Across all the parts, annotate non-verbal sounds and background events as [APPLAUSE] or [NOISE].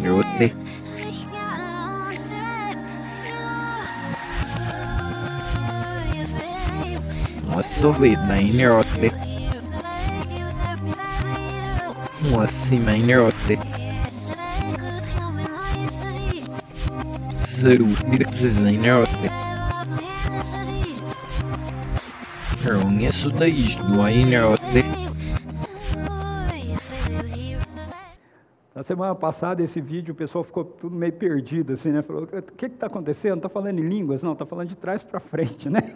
You're with me. Mostly with minor otli. Mostly minor otli. Absolutely, this is minor otli. Wrong, yes, so they is doing otli. Na semana passada, esse vídeo, o pessoal ficou tudo meio perdido, assim, né? Falou, o que está acontecendo? Está falando em línguas? Não, está falando de trás para frente, né?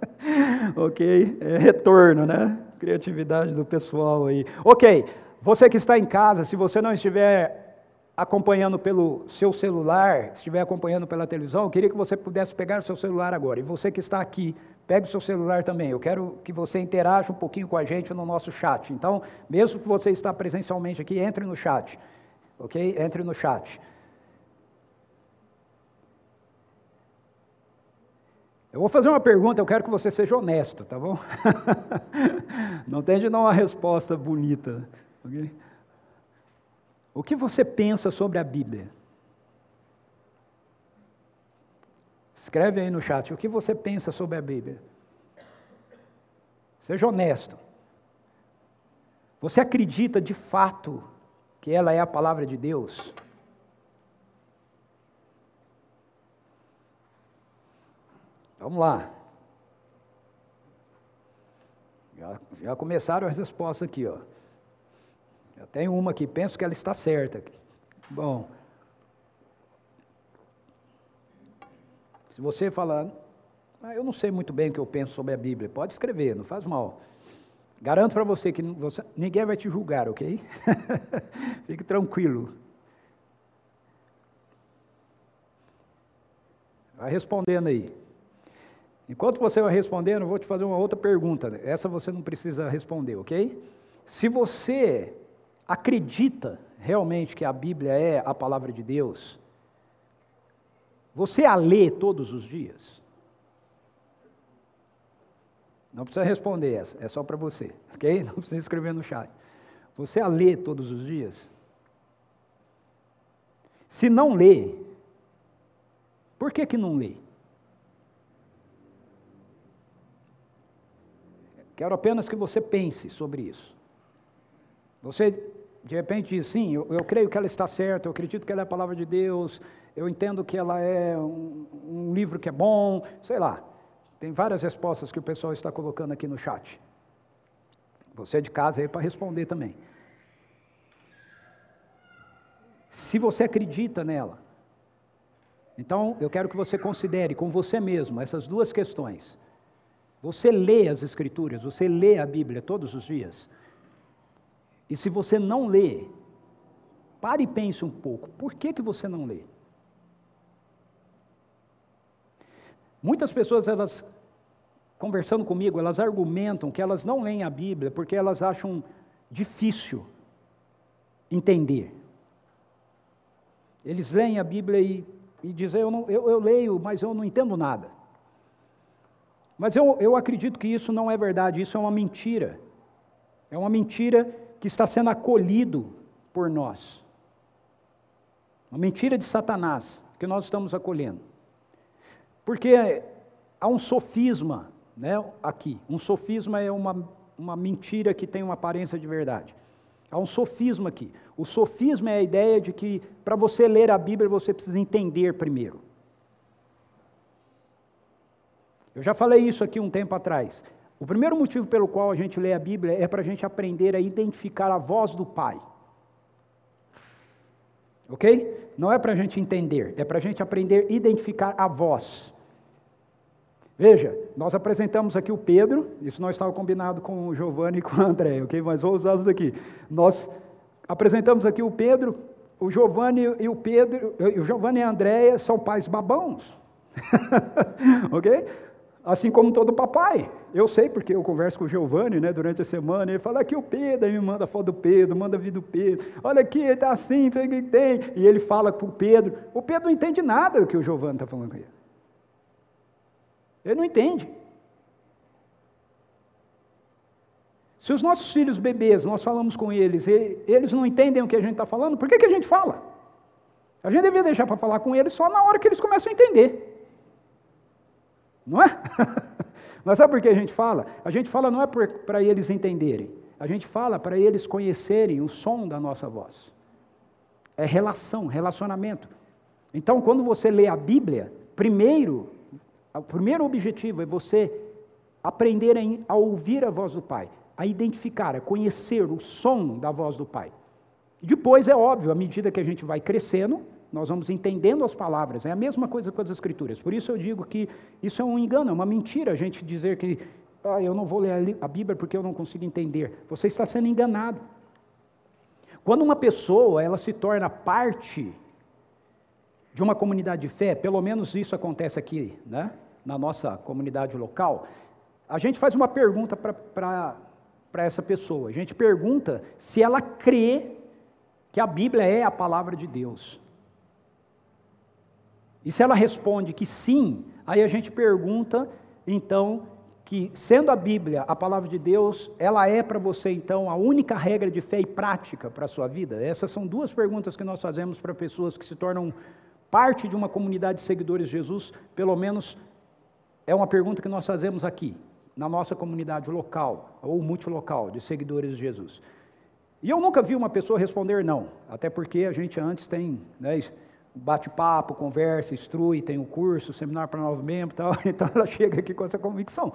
[LAUGHS] ok? É retorno, né? Criatividade do pessoal aí. Ok, você que está em casa, se você não estiver acompanhando pelo seu celular, estiver acompanhando pela televisão, eu queria que você pudesse pegar o seu celular agora. E você que está aqui, pegue o seu celular também. Eu quero que você interaja um pouquinho com a gente no nosso chat. Então, mesmo que você está presencialmente aqui, entre no chat. Ok? Entre no chat. Eu vou fazer uma pergunta, eu quero que você seja honesto, tá bom? [LAUGHS] Não tente dar uma resposta bonita. Okay? O que você pensa sobre a Bíblia? Escreve aí no chat o que você pensa sobre a Bíblia. Seja honesto. Você acredita de fato que ela é a palavra de Deus? Vamos lá. Já, já começaram as respostas aqui, ó. Já tem uma aqui, penso que ela está certa. Bom. Se você falar, ah, eu não sei muito bem o que eu penso sobre a Bíblia, pode escrever, não faz mal. Garanto para você que você, ninguém vai te julgar, ok? [LAUGHS] Fique tranquilo. Vai respondendo aí. Enquanto você vai respondendo, eu vou te fazer uma outra pergunta. Essa você não precisa responder, ok? Se você acredita realmente que a Bíblia é a palavra de Deus, você a lê todos os dias? Não precisa responder essa, é só para você, [LAUGHS] ok? Não precisa escrever no chat. Você a lê todos os dias? Se não lê, por que que não lê? Quero apenas que você pense sobre isso. Você, de repente, diz: sim, eu, eu, creio que ela está certa, eu acredito que ela é a palavra de Deus, eu entendo que ela é um, um livro que é bom, sei lá. Tem várias respostas que o pessoal está colocando aqui no chat. Você é de casa aí para responder também. Se você acredita nela, então eu quero que você considere com você mesmo essas duas questões. Você lê as Escrituras, você lê a Bíblia todos os dias. E se você não lê, pare e pense um pouco, por que, que você não lê? Muitas pessoas, elas, conversando comigo, elas argumentam que elas não leem a Bíblia porque elas acham difícil entender. Eles leem a Bíblia e, e dizem, eu, não, eu, eu leio, mas eu não entendo nada. Mas eu, eu acredito que isso não é verdade, isso é uma mentira. É uma mentira que está sendo acolhido por nós. Uma mentira de Satanás que nós estamos acolhendo. Porque há um sofisma né, aqui. Um sofisma é uma, uma mentira que tem uma aparência de verdade. Há um sofisma aqui. O sofisma é a ideia de que para você ler a Bíblia você precisa entender primeiro. Eu já falei isso aqui um tempo atrás. O primeiro motivo pelo qual a gente lê a Bíblia é para a gente aprender a identificar a voz do Pai. Ok? Não é para a gente entender, é para a gente aprender a identificar a voz. Veja, nós apresentamos aqui o Pedro, isso não estava combinado com o Giovanni e com o André, ok? Mas vou usá-los aqui. Nós apresentamos aqui o Pedro, o Giovanni e o Pedro, o Giovanni e a Andréia são pais babãos. [LAUGHS] ok? Assim como todo papai. Eu sei porque eu converso com o Giovanni né, durante a semana, ele fala aqui o Pedro, aí me manda foto do Pedro, manda vídeo do Pedro, olha aqui, ele está assim, não sei o que tem. E ele fala para o Pedro, o Pedro não entende nada do que o Giovanni está falando com ele. Ele não entende. Se os nossos filhos bebês, nós falamos com eles, e eles não entendem o que a gente está falando, por que, que a gente fala? A gente devia deixar para falar com eles só na hora que eles começam a entender. Não é? [LAUGHS] Mas sabe por que a gente fala? A gente fala não é para eles entenderem, a gente fala para eles conhecerem o som da nossa voz. É relação, relacionamento. Então, quando você lê a Bíblia, primeiro, o primeiro objetivo é você aprender a ouvir a voz do Pai, a identificar, a conhecer o som da voz do Pai. Depois, é óbvio, à medida que a gente vai crescendo, nós vamos entendendo as palavras. É a mesma coisa com as Escrituras. Por isso eu digo que isso é um engano, é uma mentira a gente dizer que ah, eu não vou ler a Bíblia porque eu não consigo entender. Você está sendo enganado. Quando uma pessoa ela se torna parte de uma comunidade de fé, pelo menos isso acontece aqui, né, na nossa comunidade local, a gente faz uma pergunta para essa pessoa. A gente pergunta se ela crê que a Bíblia é a palavra de Deus. E se ela responde que sim, aí a gente pergunta, então, que sendo a Bíblia a palavra de Deus, ela é para você, então, a única regra de fé e prática para a sua vida? Essas são duas perguntas que nós fazemos para pessoas que se tornam parte de uma comunidade de seguidores de Jesus, pelo menos é uma pergunta que nós fazemos aqui, na nossa comunidade local, ou multilocal, de seguidores de Jesus. E eu nunca vi uma pessoa responder não, até porque a gente antes tem né, bate-papo, conversa, instrui, tem o um curso, seminário para novos membros, tal, [LAUGHS] então ela chega aqui com essa convicção.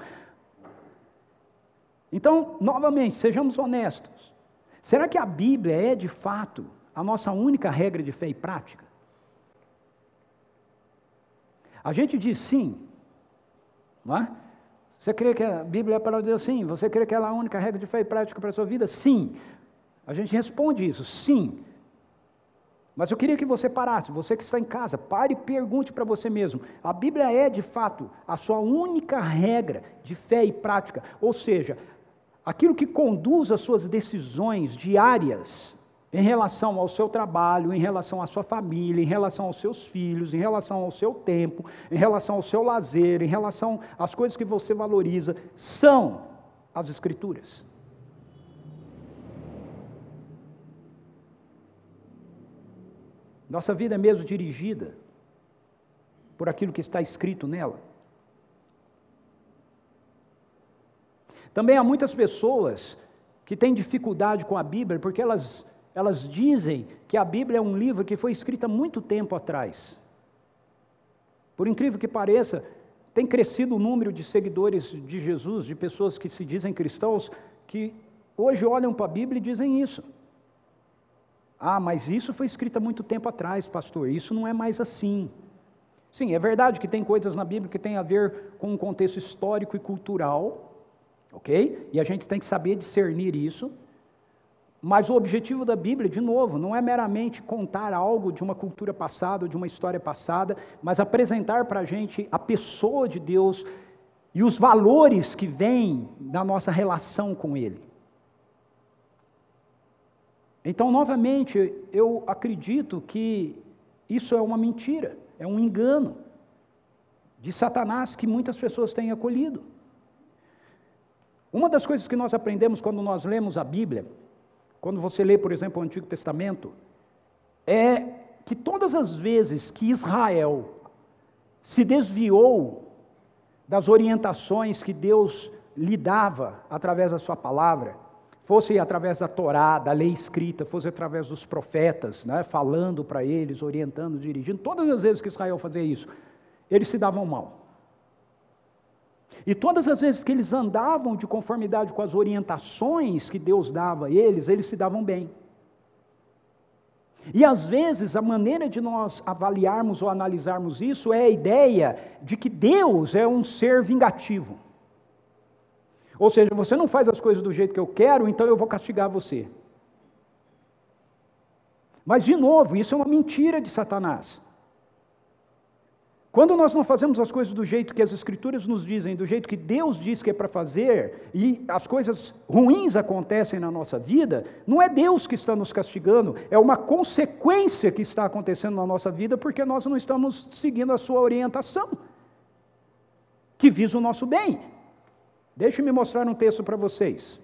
Então, novamente, sejamos honestos. Será que a Bíblia é de fato a nossa única regra de fé e prática? A gente diz sim, não é? Você crê que a Bíblia é para Deus? Sim. Você crê que ela é a única regra de fé e prática para a sua vida? Sim. A gente responde isso, sim. Mas eu queria que você parasse, você que está em casa, pare e pergunte para você mesmo: a Bíblia é de fato a sua única regra de fé e prática? Ou seja, aquilo que conduz as suas decisões diárias em relação ao seu trabalho, em relação à sua família, em relação aos seus filhos, em relação ao seu tempo, em relação ao seu lazer, em relação às coisas que você valoriza, são as Escrituras. Nossa vida é mesmo dirigida por aquilo que está escrito nela. Também há muitas pessoas que têm dificuldade com a Bíblia porque elas, elas dizem que a Bíblia é um livro que foi escrito há muito tempo atrás. Por incrível que pareça, tem crescido o número de seguidores de Jesus, de pessoas que se dizem cristãos, que hoje olham para a Bíblia e dizem isso. Ah, mas isso foi escrito há muito tempo atrás, pastor, isso não é mais assim. Sim, é verdade que tem coisas na Bíblia que tem a ver com um contexto histórico e cultural, ok? E a gente tem que saber discernir isso. Mas o objetivo da Bíblia, de novo, não é meramente contar algo de uma cultura passada, de uma história passada, mas apresentar para a gente a pessoa de Deus e os valores que vêm da nossa relação com Ele. Então, novamente, eu acredito que isso é uma mentira, é um engano de Satanás que muitas pessoas têm acolhido. Uma das coisas que nós aprendemos quando nós lemos a Bíblia, quando você lê, por exemplo, o Antigo Testamento, é que todas as vezes que Israel se desviou das orientações que Deus lhe dava através da sua palavra, fosse através da Torá, da lei escrita, fosse através dos profetas, né, falando para eles, orientando, dirigindo, todas as vezes que Israel fazia isso, eles se davam mal. E todas as vezes que eles andavam de conformidade com as orientações que Deus dava a eles, eles se davam bem. E às vezes a maneira de nós avaliarmos ou analisarmos isso é a ideia de que Deus é um ser vingativo. Ou seja, você não faz as coisas do jeito que eu quero, então eu vou castigar você. Mas, de novo, isso é uma mentira de Satanás. Quando nós não fazemos as coisas do jeito que as Escrituras nos dizem, do jeito que Deus diz que é para fazer, e as coisas ruins acontecem na nossa vida, não é Deus que está nos castigando, é uma consequência que está acontecendo na nossa vida porque nós não estamos seguindo a sua orientação, que visa o nosso bem. Deixe-me mostrar um texto para vocês.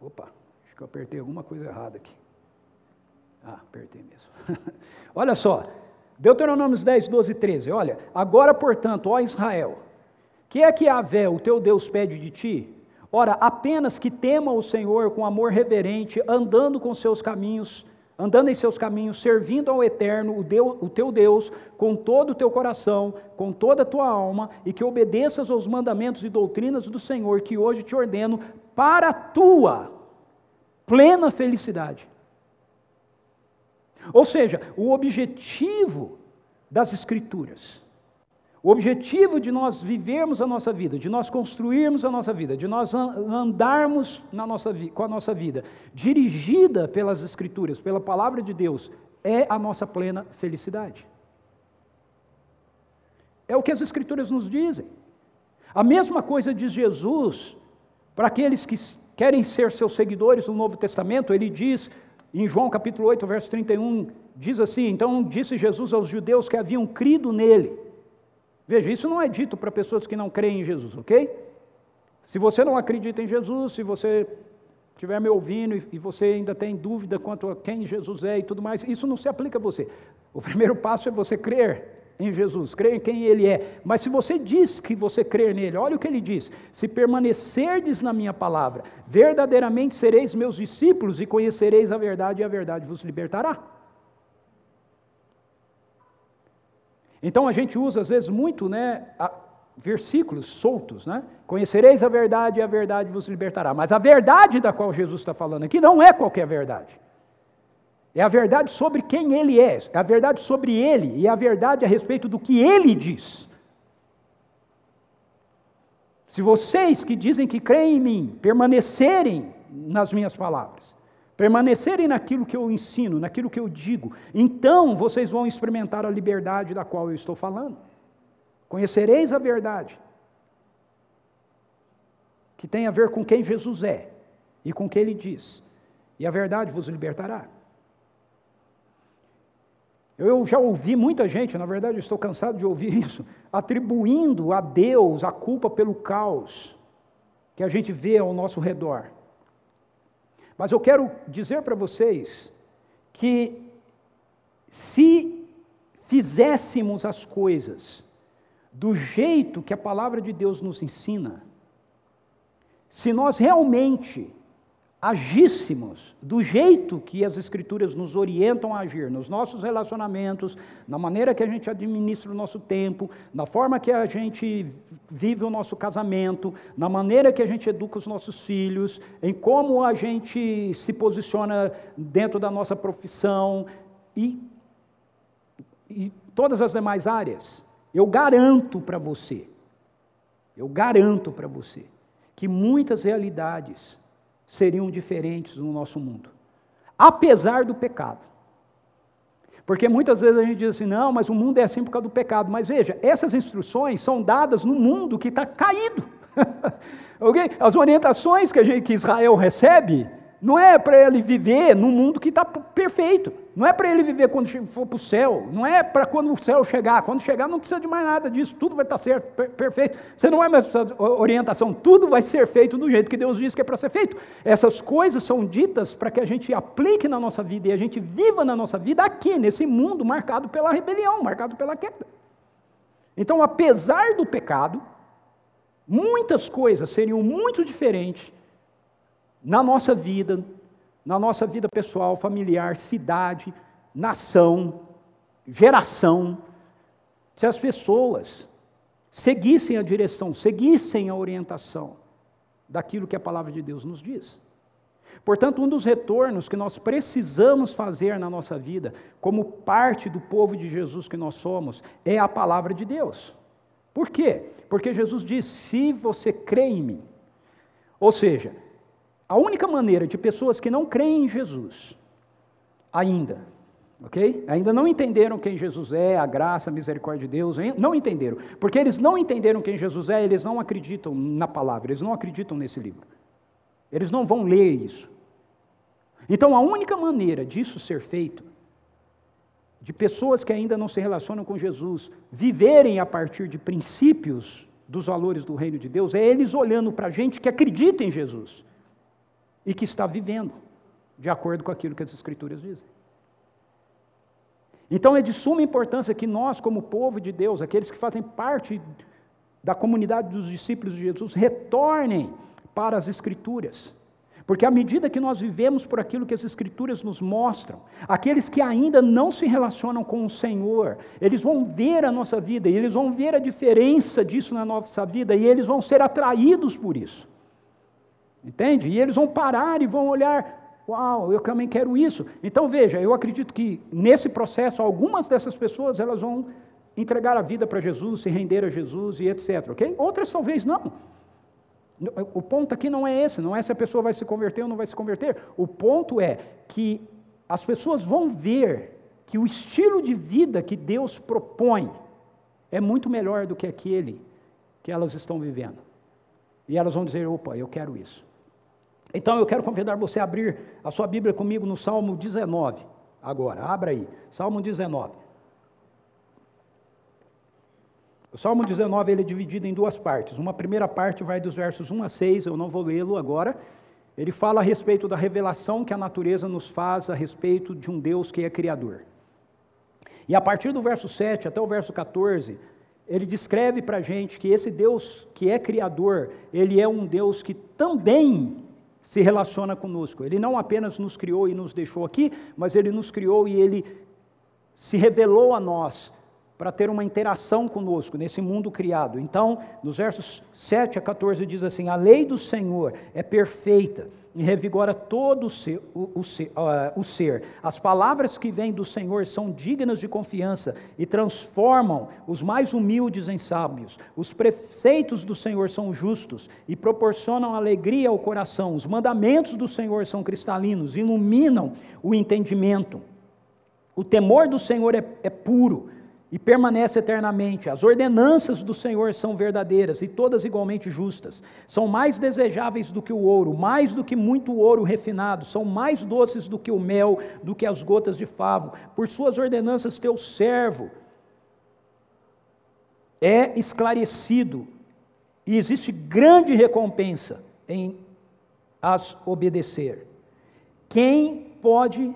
Opa, acho que eu apertei alguma coisa errada aqui. Ah, apertei mesmo. [LAUGHS] olha só, Deuteronômios 10, 12 e 13. Olha, agora, portanto, ó Israel, que é que Avé, o teu Deus, pede de ti? Ora, apenas que tema o Senhor com amor reverente, andando com seus caminhos, andando em seus caminhos, servindo ao Eterno, o, Deus, o teu Deus, com todo o teu coração, com toda a tua alma, e que obedeças aos mandamentos e doutrinas do Senhor, que hoje te ordeno, para a tua plena felicidade. Ou seja, o objetivo das Escrituras, o objetivo de nós vivermos a nossa vida, de nós construirmos a nossa vida, de nós andarmos na nossa, com a nossa vida, dirigida pelas Escrituras, pela palavra de Deus, é a nossa plena felicidade. É o que as Escrituras nos dizem. A mesma coisa diz Jesus para aqueles que querem ser seus seguidores no Novo Testamento, ele diz em João capítulo 8, verso 31, diz assim: Então disse Jesus aos judeus que haviam crido nele. Veja, isso não é dito para pessoas que não creem em Jesus, ok? Se você não acredita em Jesus, se você estiver me ouvindo e você ainda tem dúvida quanto a quem Jesus é e tudo mais, isso não se aplica a você. O primeiro passo é você crer em Jesus, crer em quem Ele é. Mas se você diz que você crer nele, olha o que ele diz: se permanecerdes na minha palavra, verdadeiramente sereis meus discípulos e conhecereis a verdade, e a verdade vos libertará. Então a gente usa às vezes muito, né, versículos soltos, né? Conhecereis a verdade e a verdade vos libertará. Mas a verdade da qual Jesus está falando aqui não é qualquer verdade. É a verdade sobre quem ele é, é a verdade sobre ele e é a verdade a respeito do que ele diz. Se vocês que dizem que creem em mim permanecerem nas minhas palavras, permanecerem naquilo que eu ensino, naquilo que eu digo, então vocês vão experimentar a liberdade da qual eu estou falando. Conhecereis a verdade, que tem a ver com quem Jesus é e com o que ele diz, e a verdade vos libertará. Eu já ouvi muita gente, na verdade estou cansado de ouvir [LAUGHS] isso, atribuindo a Deus a culpa pelo caos que a gente vê ao nosso redor. Mas eu quero dizer para vocês que se fizéssemos as coisas do jeito que a palavra de Deus nos ensina, se nós realmente agíssemos do jeito que as Escrituras nos orientam a agir, nos nossos relacionamentos, na maneira que a gente administra o nosso tempo, na forma que a gente vive o nosso casamento, na maneira que a gente educa os nossos filhos, em como a gente se posiciona dentro da nossa profissão e, e todas as demais áreas. Eu garanto para você, eu garanto para você, que muitas realidades seriam diferentes no nosso mundo, apesar do pecado. Porque muitas vezes a gente diz assim, não, mas o mundo é assim por causa do pecado. Mas veja, essas instruções são dadas no mundo que está caído. [LAUGHS] okay? As orientações que, gente, que Israel recebe não é para ele viver num mundo que está perfeito. Não é para ele viver quando for para o céu. Não é para quando o céu chegar. Quando chegar, não precisa de mais nada disso. Tudo vai estar tá certo, per perfeito. Você não vai mais precisar de orientação. Tudo vai ser feito do jeito que Deus diz que é para ser feito. Essas coisas são ditas para que a gente aplique na nossa vida e a gente viva na nossa vida aqui, nesse mundo marcado pela rebelião, marcado pela queda. Então, apesar do pecado, muitas coisas seriam muito diferentes na nossa vida, na nossa vida pessoal, familiar, cidade, nação, geração, se as pessoas seguissem a direção, seguissem a orientação daquilo que a palavra de Deus nos diz. Portanto, um dos retornos que nós precisamos fazer na nossa vida, como parte do povo de Jesus que nós somos, é a palavra de Deus. Por quê? Porque Jesus diz: se você crê em mim, ou seja, a única maneira de pessoas que não creem em Jesus, ainda, ok? Ainda não entenderam quem Jesus é, a graça, a misericórdia de Deus, não entenderam. Porque eles não entenderam quem Jesus é, eles não acreditam na palavra, eles não acreditam nesse livro. Eles não vão ler isso. Então a única maneira disso ser feito, de pessoas que ainda não se relacionam com Jesus, viverem a partir de princípios dos valores do reino de Deus, é eles olhando para gente que acredita em Jesus e que está vivendo de acordo com aquilo que as Escrituras dizem. Então é de suma importância que nós, como povo de Deus, aqueles que fazem parte da comunidade dos discípulos de Jesus, retornem para as Escrituras. Porque à medida que nós vivemos por aquilo que as Escrituras nos mostram, aqueles que ainda não se relacionam com o Senhor, eles vão ver a nossa vida, e eles vão ver a diferença disso na nossa vida, e eles vão ser atraídos por isso. Entende? E eles vão parar e vão olhar, uau, eu também quero isso. Então veja, eu acredito que nesse processo, algumas dessas pessoas elas vão entregar a vida para Jesus, se render a Jesus e etc. Ok? Outras talvez não. O ponto aqui não é esse, não é se a pessoa vai se converter ou não vai se converter. O ponto é que as pessoas vão ver que o estilo de vida que Deus propõe é muito melhor do que aquele que elas estão vivendo. E elas vão dizer: opa, eu quero isso. Então eu quero convidar você a abrir a sua Bíblia comigo no Salmo 19. Agora, abra aí. Salmo 19. O Salmo 19 ele é dividido em duas partes. Uma primeira parte vai dos versos 1 a 6, eu não vou lê-lo agora. Ele fala a respeito da revelação que a natureza nos faz a respeito de um Deus que é criador. E a partir do verso 7 até o verso 14, ele descreve para a gente que esse Deus que é criador, ele é um Deus que também se relaciona conosco. Ele não apenas nos criou e nos deixou aqui, mas ele nos criou e ele se revelou a nós para ter uma interação conosco nesse mundo criado. Então, nos versos 7 a 14 diz assim: A lei do Senhor é perfeita e revigora todo o ser, o, o, ser, uh, o ser. As palavras que vêm do Senhor são dignas de confiança e transformam os mais humildes em sábios. Os preceitos do Senhor são justos e proporcionam alegria ao coração. Os mandamentos do Senhor são cristalinos, iluminam o entendimento. O temor do Senhor é, é puro e permanece eternamente. As ordenanças do Senhor são verdadeiras e todas igualmente justas. São mais desejáveis do que o ouro, mais do que muito ouro refinado, são mais doces do que o mel, do que as gotas de favo. Por suas ordenanças, teu servo é esclarecido e existe grande recompensa em as obedecer. Quem pode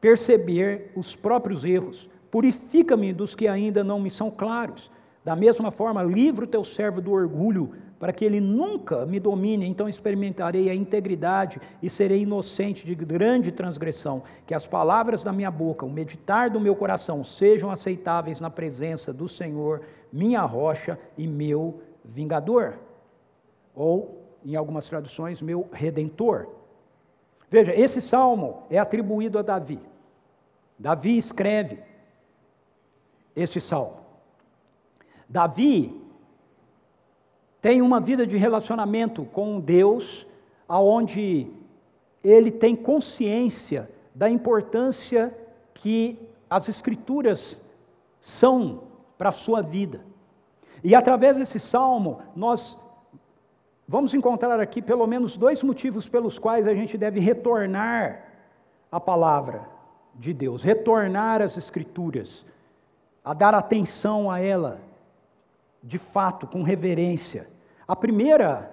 perceber os próprios erros? Purifica-me dos que ainda não me são claros. Da mesma forma, livra o teu servo do orgulho, para que ele nunca me domine, então experimentarei a integridade e serei inocente de grande transgressão. Que as palavras da minha boca, o meditar do meu coração sejam aceitáveis na presença do Senhor, minha rocha e meu vingador. Ou, em algumas traduções, meu redentor. Veja, esse salmo é atribuído a Davi. Davi escreve este salmo. Davi tem uma vida de relacionamento com Deus, aonde ele tem consciência da importância que as escrituras são para a sua vida. E através desse salmo, nós vamos encontrar aqui pelo menos dois motivos pelos quais a gente deve retornar à palavra de Deus, retornar às escrituras a dar atenção a ela, de fato, com reverência. A primeira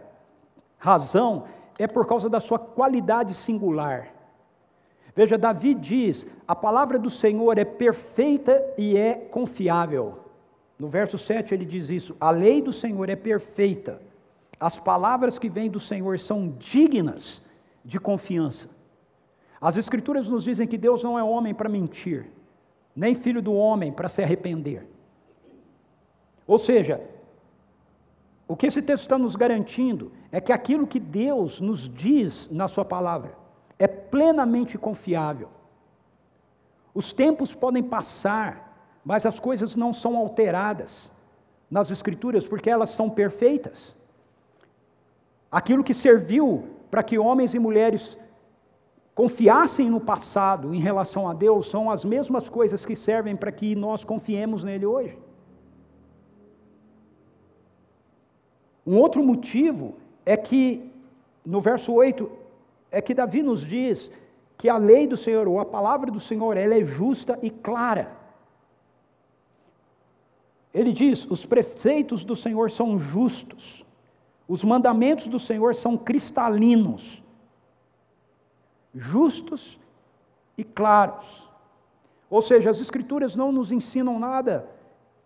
razão é por causa da sua qualidade singular. Veja, Davi diz: a palavra do Senhor é perfeita e é confiável. No verso 7 ele diz isso: a lei do Senhor é perfeita, as palavras que vêm do Senhor são dignas de confiança. As Escrituras nos dizem que Deus não é homem para mentir, nem filho do homem para se arrepender. Ou seja, o que esse texto está nos garantindo é que aquilo que Deus nos diz na Sua palavra é plenamente confiável. Os tempos podem passar, mas as coisas não são alteradas nas Escrituras porque elas são perfeitas. Aquilo que serviu para que homens e mulheres confiassem no passado em relação a Deus são as mesmas coisas que servem para que nós confiemos nele hoje. Um outro motivo é que, no verso 8, é que Davi nos diz que a lei do Senhor, ou a palavra do Senhor, ela é justa e clara. Ele diz: os preceitos do Senhor são justos, os mandamentos do Senhor são cristalinos justos e claros. Ou seja, as Escrituras não nos ensinam nada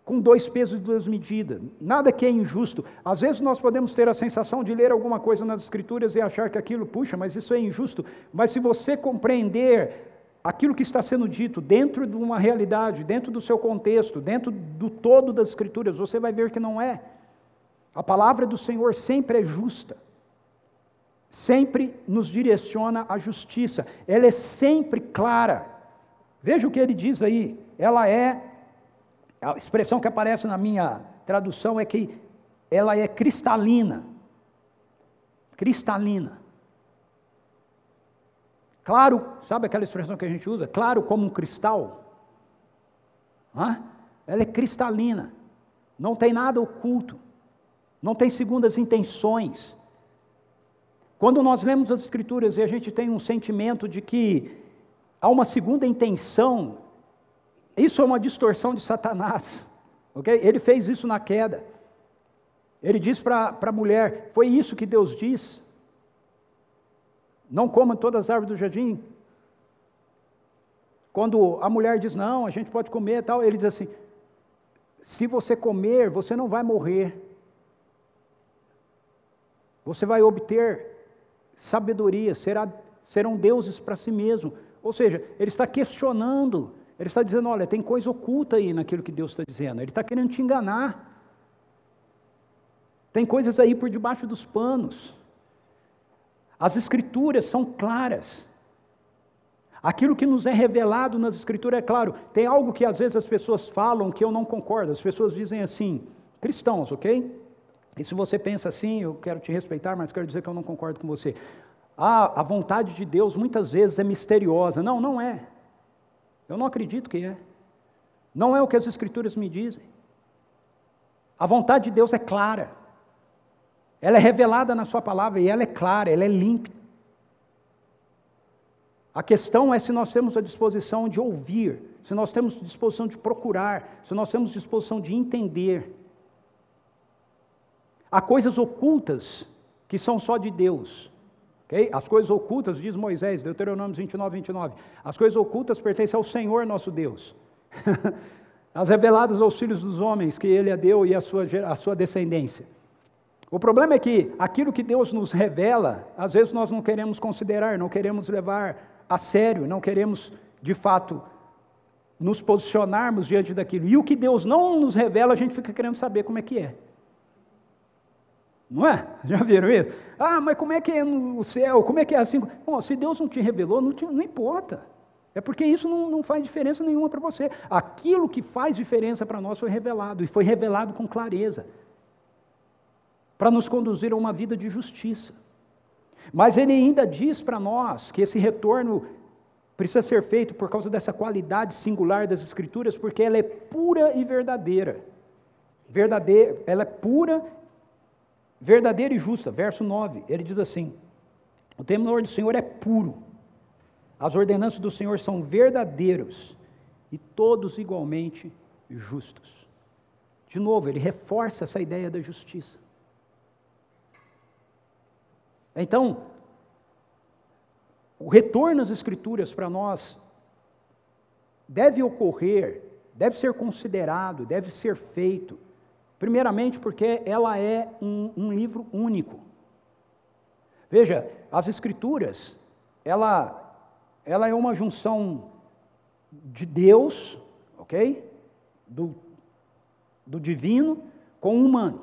com dois pesos e duas medidas, nada que é injusto. Às vezes nós podemos ter a sensação de ler alguma coisa nas Escrituras e achar que aquilo, puxa, mas isso é injusto. Mas se você compreender aquilo que está sendo dito dentro de uma realidade, dentro do seu contexto, dentro do todo das Escrituras, você vai ver que não é. A palavra do Senhor sempre é justa, sempre nos direciona à justiça, ela é sempre clara. Veja o que ele diz aí, ela é, a expressão que aparece na minha tradução é que ela é cristalina. Cristalina. Claro, sabe aquela expressão que a gente usa? Claro como um cristal. Hã? Ela é cristalina, não tem nada oculto, não tem segundas intenções. Quando nós lemos as Escrituras e a gente tem um sentimento de que há uma segunda intenção, isso é uma distorção de Satanás, ok? Ele fez isso na queda. Ele diz para a mulher: Foi isso que Deus diz? não coma todas as árvores do jardim. Quando a mulher diz, não, a gente pode comer tal, ele diz assim: se você comer, você não vai morrer. Você vai obter sabedoria, será, serão deuses para si mesmo. Ou seja, ele está questionando, ele está dizendo: olha, tem coisa oculta aí naquilo que Deus está dizendo, ele está querendo te enganar. Tem coisas aí por debaixo dos panos. As Escrituras são claras. Aquilo que nos é revelado nas Escrituras é claro. Tem algo que às vezes as pessoas falam que eu não concordo. As pessoas dizem assim, cristãos, ok? E se você pensa assim, eu quero te respeitar, mas quero dizer que eu não concordo com você. Ah, a vontade de Deus muitas vezes é misteriosa. Não, não é. Eu não acredito que é. Não é o que as Escrituras me dizem. A vontade de Deus é clara. Ela é revelada na Sua palavra e ela é clara, ela é limpa. A questão é se nós temos a disposição de ouvir, se nós temos disposição de procurar, se nós temos disposição de entender. Há coisas ocultas que são só de Deus. Okay? As coisas ocultas, diz Moisés, Deuteronômio 29, 29. As coisas ocultas pertencem ao Senhor nosso Deus. [LAUGHS] As reveladas aos filhos dos homens que Ele a deu e a sua, a sua descendência. O problema é que aquilo que Deus nos revela, às vezes nós não queremos considerar, não queremos levar a sério, não queremos, de fato, nos posicionarmos diante daquilo. E o que Deus não nos revela, a gente fica querendo saber como é que é. Não é? [LAUGHS] Já viram isso? Ah, mas como é que é no céu? Como é que é assim? Bom, se Deus não te revelou, não, te, não importa. É porque isso não, não faz diferença nenhuma para você. Aquilo que faz diferença para nós foi revelado, e foi revelado com clareza para nos conduzir a uma vida de justiça. Mas ele ainda diz para nós que esse retorno precisa ser feito por causa dessa qualidade singular das Escrituras, porque ela é pura e verdadeira. Verdadeira, ela é pura, verdadeira e justa. Verso 9, ele diz assim: O temor do Senhor é puro, as ordenanças do Senhor são verdadeiros e todos igualmente justos. De novo, ele reforça essa ideia da justiça. Então, o retorno às Escrituras para nós deve ocorrer, deve ser considerado, deve ser feito, primeiramente porque ela é um, um livro único. Veja, as Escrituras, ela, ela é uma junção de Deus, ok? Do, do divino com o humano.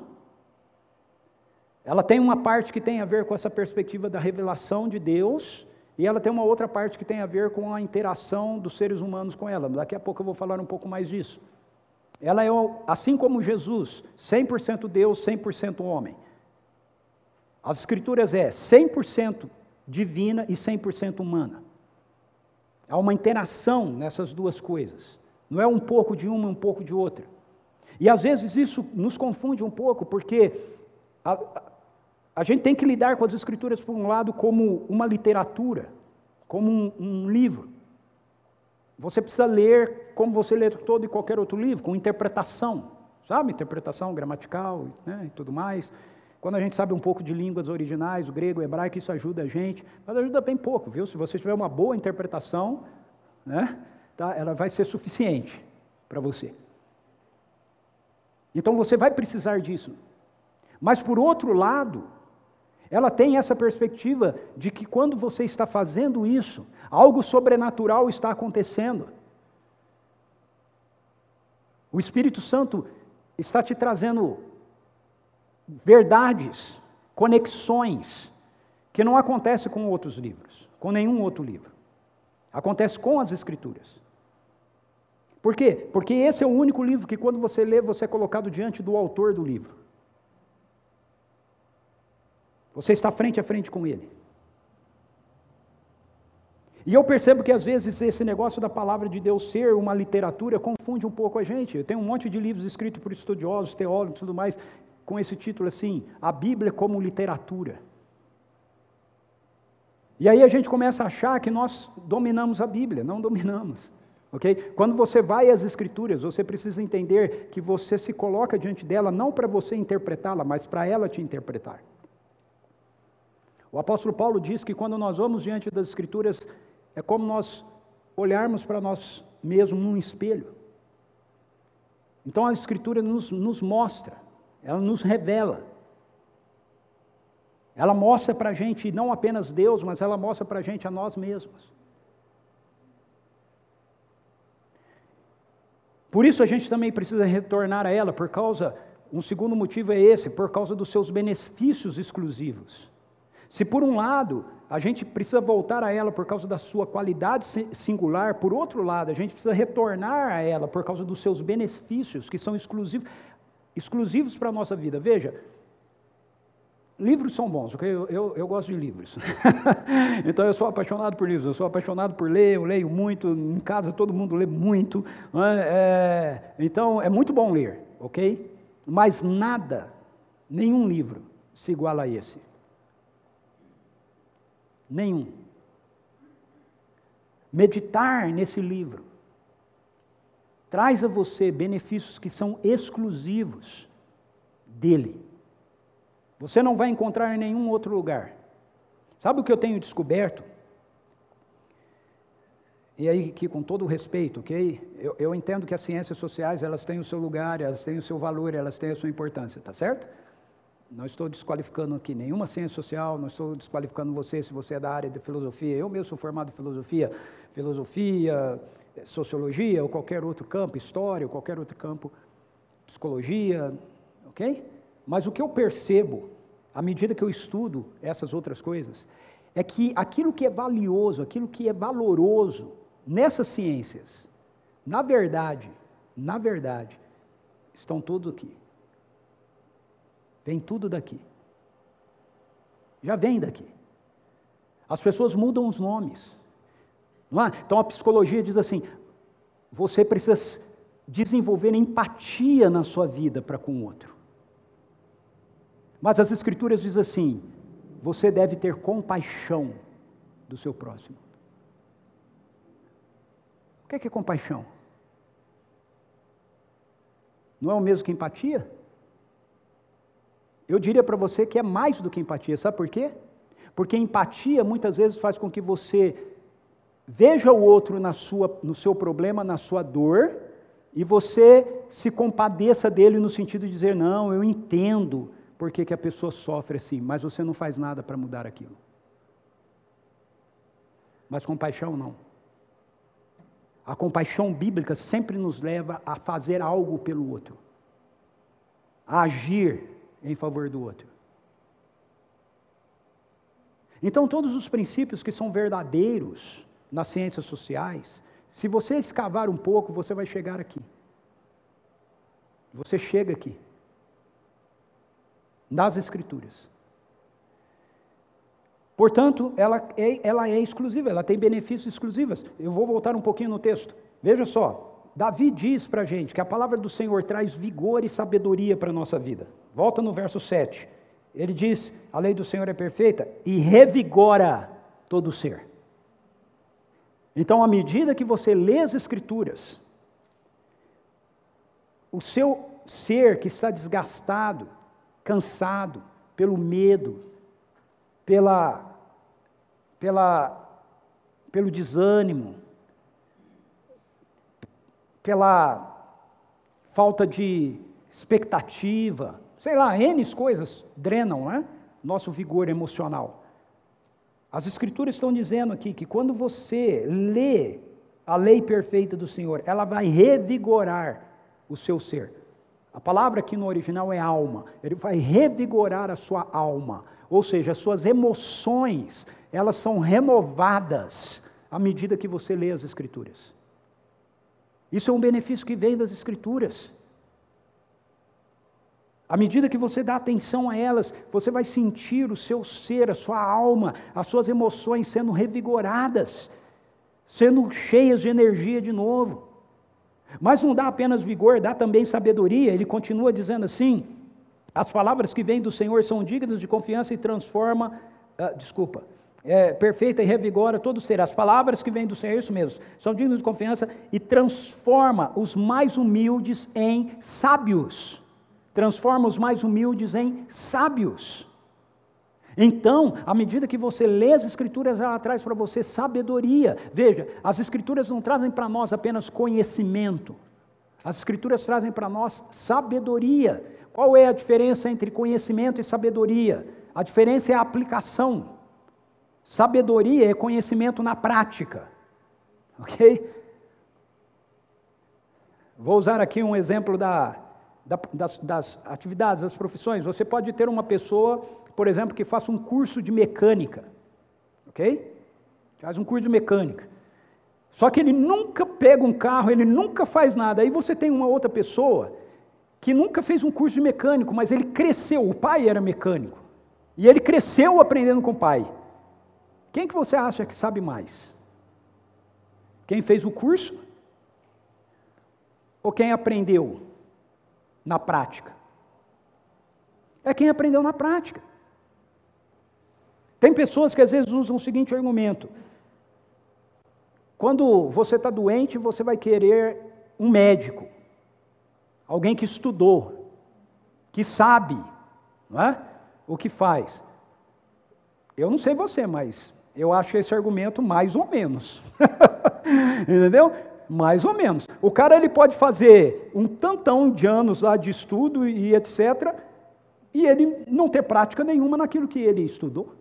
Ela tem uma parte que tem a ver com essa perspectiva da revelação de Deus, e ela tem uma outra parte que tem a ver com a interação dos seres humanos com ela. Daqui a pouco eu vou falar um pouco mais disso. Ela é, assim como Jesus, 100% Deus, 100% homem. As Escrituras é 100% divina e 100% humana. Há uma interação nessas duas coisas. Não é um pouco de uma e um pouco de outra. E às vezes isso nos confunde um pouco, porque a, a gente tem que lidar com as Escrituras, por um lado, como uma literatura, como um, um livro. Você precisa ler como você lê todo e qualquer outro livro, com interpretação, sabe? Interpretação gramatical né, e tudo mais. Quando a gente sabe um pouco de línguas originais, o grego, o hebraico, isso ajuda a gente, mas ajuda bem pouco, viu? Se você tiver uma boa interpretação, né, tá? ela vai ser suficiente para você. Então você vai precisar disso. Mas por outro lado, ela tem essa perspectiva de que quando você está fazendo isso, algo sobrenatural está acontecendo. O Espírito Santo está te trazendo verdades, conexões, que não acontece com outros livros, com nenhum outro livro. Acontece com as Escrituras. Por quê? Porque esse é o único livro que, quando você lê, você é colocado diante do autor do livro. Você está frente a frente com ele. E eu percebo que às vezes esse negócio da palavra de Deus ser uma literatura confunde um pouco a gente. Eu tenho um monte de livros escritos por estudiosos, teólogos e tudo mais, com esse título assim: A Bíblia como literatura. E aí a gente começa a achar que nós dominamos a Bíblia, não dominamos. Ok? Quando você vai às Escrituras, você precisa entender que você se coloca diante dela não para você interpretá-la, mas para ela te interpretar. O apóstolo Paulo diz que quando nós vamos diante das Escrituras, é como nós olharmos para nós mesmos num espelho. Então a Escritura nos, nos mostra, ela nos revela. Ela mostra para a gente não apenas Deus, mas ela mostra para a gente a nós mesmos. Por isso a gente também precisa retornar a ela, por causa, um segundo motivo é esse, por causa dos seus benefícios exclusivos. Se por um lado a gente precisa voltar a ela por causa da sua qualidade singular, por outro lado, a gente precisa retornar a ela por causa dos seus benefícios que são exclusivos, exclusivos para a nossa vida. Veja, livros são bons, ok? Eu, eu, eu gosto de livros. [LAUGHS] então eu sou apaixonado por livros, eu sou apaixonado por ler, eu leio muito, em casa todo mundo lê muito. É? é, então é muito bom ler, ok? Mas nada, nenhum livro se iguala a esse. Nenhum. Meditar nesse livro traz a você benefícios que são exclusivos dele. Você não vai encontrar em nenhum outro lugar. Sabe o que eu tenho descoberto? E aí, que com todo o respeito, ok? Eu, eu, entendo que as ciências sociais, elas têm o seu lugar, elas têm o seu valor, elas têm a sua importância, tá certo? Não estou desqualificando aqui nenhuma ciência social, não estou desqualificando você se você é da área de filosofia. Eu mesmo sou formado em filosofia, filosofia, sociologia, ou qualquer outro campo, história, ou qualquer outro campo, psicologia, ok? Mas o que eu percebo, à medida que eu estudo essas outras coisas, é que aquilo que é valioso, aquilo que é valoroso nessas ciências, na verdade, na verdade, estão todos aqui. Vem tudo daqui. Já vem daqui. As pessoas mudam os nomes. É? Então a psicologia diz assim: você precisa desenvolver empatia na sua vida para com o outro. Mas as escrituras dizem assim: você deve ter compaixão do seu próximo. O que é, que é compaixão? Não é o mesmo que empatia? Eu diria para você que é mais do que empatia, sabe por quê? Porque empatia muitas vezes faz com que você veja o outro na sua, no seu problema, na sua dor, e você se compadeça dele no sentido de dizer: não, eu entendo por que, que a pessoa sofre assim, mas você não faz nada para mudar aquilo. Mas compaixão não. A compaixão bíblica sempre nos leva a fazer algo pelo outro, a agir em favor do outro. Então, todos os princípios que são verdadeiros nas ciências sociais, se você escavar um pouco, você vai chegar aqui. Você chega aqui. Nas Escrituras. Portanto, ela é, ela é exclusiva, ela tem benefícios exclusivos. Eu vou voltar um pouquinho no texto. Veja só, Davi diz para a gente que a palavra do Senhor traz vigor e sabedoria para a nossa vida. Volta no verso 7. Ele diz: a lei do Senhor é perfeita e revigora todo o ser. Então, à medida que você lê as Escrituras, o seu ser que está desgastado, cansado pelo medo, pela, pela, pelo desânimo, pela falta de expectativa, sei lá, N coisas drenam né, nosso vigor emocional. As Escrituras estão dizendo aqui que quando você lê a lei perfeita do Senhor, ela vai revigorar o seu ser. A palavra aqui no original é alma, ele vai revigorar a sua alma, ou seja, as suas emoções, elas são renovadas à medida que você lê as Escrituras. Isso é um benefício que vem das Escrituras. À medida que você dá atenção a elas, você vai sentir o seu ser, a sua alma, as suas emoções sendo revigoradas, sendo cheias de energia de novo. Mas não dá apenas vigor, dá também sabedoria. Ele continua dizendo assim: as palavras que vêm do Senhor são dignas de confiança e transforma, uh, desculpa, é, perfeita e revigora todo ser. As palavras que vêm do Senhor, isso mesmo, são dignas de confiança e transforma os mais humildes em sábios. Transforma os mais humildes em sábios. Então, à medida que você lê as Escrituras, ela traz para você sabedoria. Veja, as Escrituras não trazem para nós apenas conhecimento, as Escrituras trazem para nós sabedoria. Qual é a diferença entre conhecimento e sabedoria? A diferença é a aplicação. Sabedoria é conhecimento na prática. Ok? Vou usar aqui um exemplo da, da, das, das atividades, das profissões. Você pode ter uma pessoa, por exemplo, que faça um curso de mecânica. Ok? Faz um curso de mecânica. Só que ele nunca pega um carro, ele nunca faz nada. Aí você tem uma outra pessoa que nunca fez um curso de mecânico, mas ele cresceu, o pai era mecânico. E ele cresceu aprendendo com o pai. Quem que você acha que sabe mais? Quem fez o curso? Ou quem aprendeu na prática? É quem aprendeu na prática. Tem pessoas que às vezes usam o seguinte argumento: quando você está doente, você vai querer um médico, alguém que estudou, que sabe não é? o que faz. Eu não sei você, mas eu acho esse argumento mais ou menos. [LAUGHS] Entendeu? Mais ou menos. O cara ele pode fazer um tantão de anos lá de estudo e etc. E ele não ter prática nenhuma naquilo que ele estudou.